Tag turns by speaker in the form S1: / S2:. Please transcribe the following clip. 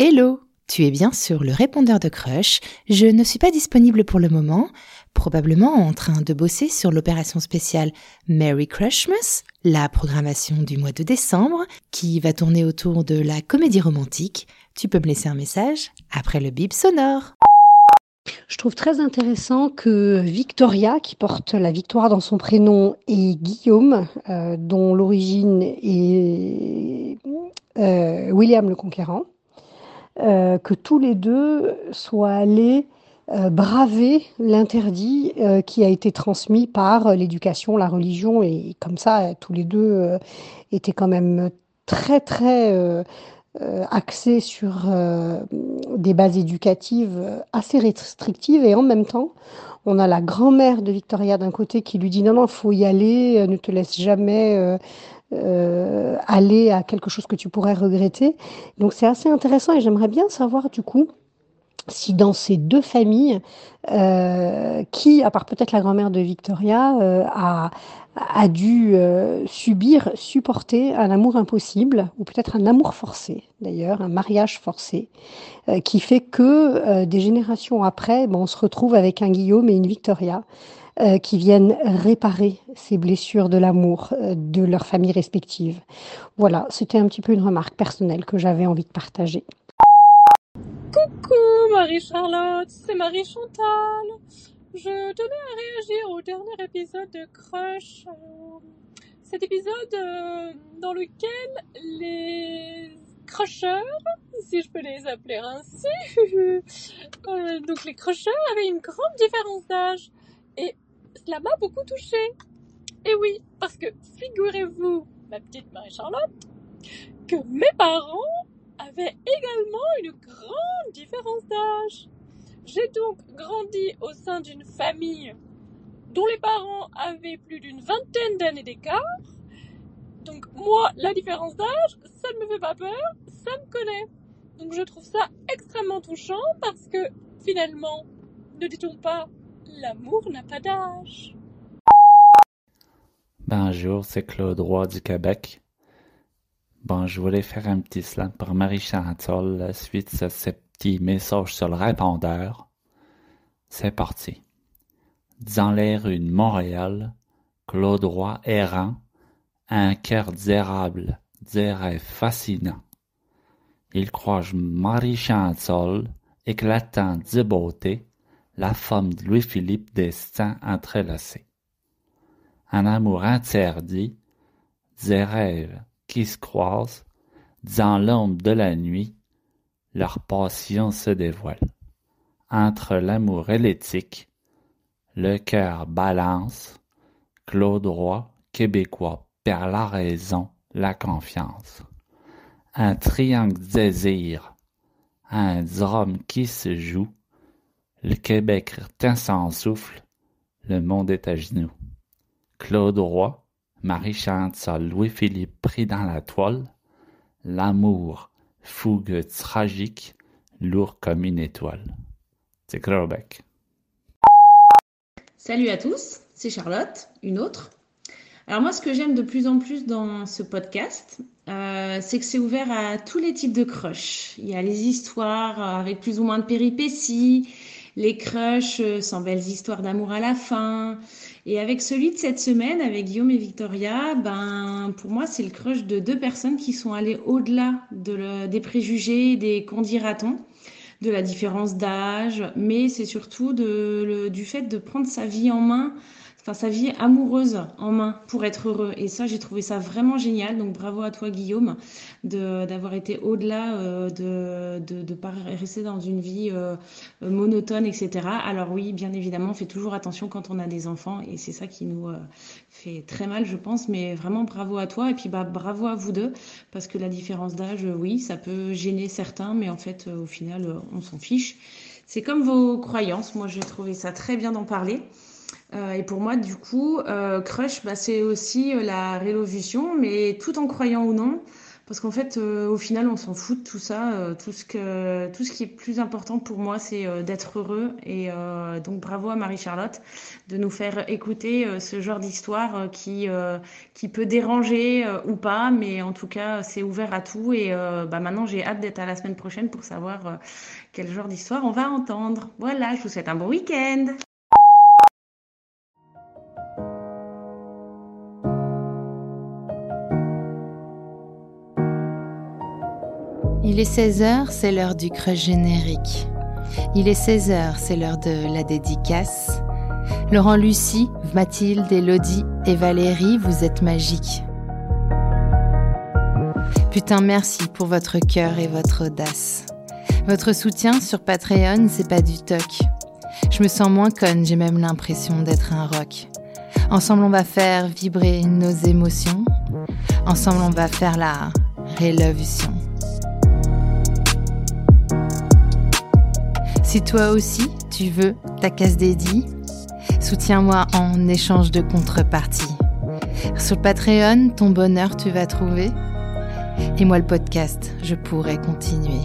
S1: Hello Tu es bien sur le répondeur de Crush. Je ne suis pas disponible pour le moment, probablement en train de bosser sur l'opération spéciale Merry Crushmas, la programmation du mois de décembre, qui va tourner autour de la comédie romantique. Tu peux me laisser un message après le bip sonore.
S2: Je trouve très intéressant que Victoria, qui porte la victoire dans son prénom, et Guillaume, euh, dont l'origine est euh, William le Conquérant, euh, que tous les deux soient allés euh, braver l'interdit euh, qui a été transmis par l'éducation, la religion, et comme ça, tous les deux étaient quand même très, très axés sur des bases éducatives assez restrictives, et en même temps, on a la grand-mère de Victoria d'un côté qui lui dit non, non, faut y aller, ne te laisse jamais euh, aller à quelque chose que tu pourrais regretter. Donc c'est assez intéressant et j'aimerais bien savoir du coup si dans ces deux familles, euh, qui, à part peut-être la grand-mère de Victoria, euh, a, a dû subir, supporter un amour impossible, ou peut-être un amour forcé d'ailleurs, un mariage forcé, qui fait que des générations après, on se retrouve avec un Guillaume et une Victoria euh, qui viennent réparer ces blessures de l'amour euh, de leurs familles respectives. Voilà, c'était un petit peu une remarque personnelle que j'avais envie de partager.
S3: Coucou Marie-Charlotte, c'est Marie-Chantal. Je tenais à réagir au dernier épisode de Crush. Cet épisode euh, dans lequel les crushers, si je peux les appeler ainsi, donc les crushers avaient une grande différence d'âge. Et m'a beaucoup touchée. Et oui, parce que figurez-vous, ma petite Marie-Charlotte, que mes parents avaient également une grande différence d'âge. J'ai donc grandi au sein d'une famille dont les parents avaient plus d'une vingtaine d'années d'écart. Donc moi, la différence d'âge, ça ne me fait pas peur, ça me connaît. Donc je trouve ça extrêmement touchant parce que finalement, ne dit-on pas L'amour n'a pas d'âge.
S4: Bonjour, c'est Claude Roy du Québec. Bon, je voulais faire un petit slam pour Marie Chantal suite à ce petit message sur le répondeur. C'est parti. Dans les rues de Montréal, Claude Roy errant, un cœur d'érable, des rêves fascinants. Il croise Marie Chantal, éclatant de beauté, la femme de Louis-Philippe Destin entrelacés. Un amour interdit, des rêves qui se croisent, dans l'ombre de la nuit, leur passion se dévoile. Entre l'amour et l'éthique, le cœur balance, Claude Roy, québécois, perd la raison, la confiance. Un triangle désir, un drame qui se joue, le Québec retient son souffle, le monde est à genoux. Claude Roy, Marie Chantal, Louis-Philippe pris dans la toile, l'amour, fougue tragique, lourd comme une étoile. C'est Graubeck.
S5: Salut à tous, c'est Charlotte, une autre. Alors moi, ce que j'aime de plus en plus dans ce podcast, euh, c'est que c'est ouvert à tous les types de crushs. Il y a les histoires avec plus ou moins de péripéties, les crushs euh, sans belles histoires d'amour à la fin. Et avec celui de cette semaine, avec Guillaume et Victoria, ben, pour moi, c'est le crush de deux personnes qui sont allées au-delà de des préjugés, des qu'on de la différence d'âge, mais c'est surtout du fait de prendre sa vie en main sa vie amoureuse en main pour être heureux. Et ça, j'ai trouvé ça vraiment génial. Donc bravo à toi, Guillaume, d'avoir été au-delà euh, de, de, de pas rester dans une vie euh, monotone, etc. Alors oui, bien évidemment, on fait toujours attention quand on a des enfants et c'est ça qui nous euh, fait très mal, je pense. Mais vraiment bravo à toi et puis bah bravo à vous deux parce que la différence d'âge, oui, ça peut gêner certains, mais en fait, au final, on s'en fiche. C'est comme vos croyances. Moi, j'ai trouvé ça très bien d'en parler. Euh, et pour moi, du coup, euh, Crush, bah, c'est aussi euh, la révolution, mais tout en croyant ou non, parce qu'en fait, euh, au final, on s'en fout de tout ça. Euh, tout, ce que, tout ce qui est plus important pour moi, c'est euh, d'être heureux. Et donc, bravo à Marie-Charlotte de nous faire écouter ce genre d'histoire qui, qui peut déranger ou pas. Mais en tout cas, c'est ouvert à tout. Et bah, maintenant, j'ai hâte d'être à la semaine prochaine pour savoir quel genre d'histoire on va entendre. Voilà, je vous souhaite un bon week-end.
S1: Il est 16h, c'est l'heure du crush générique. Il est 16h, c'est l'heure de la dédicace. Laurent Lucie, Mathilde, Elodie et Valérie, vous êtes magiques. Putain, merci pour votre cœur et votre audace. Votre soutien sur Patreon, c'est pas du toc. Je me sens moins conne, j'ai même l'impression d'être un rock. Ensemble, on va faire vibrer nos émotions. Ensemble, on va faire la révolution. Si toi aussi, tu veux ta case dédiée, soutiens-moi en échange de contrepartie. Sur Patreon, ton bonheur tu vas trouver. Et moi, le podcast, je pourrais continuer.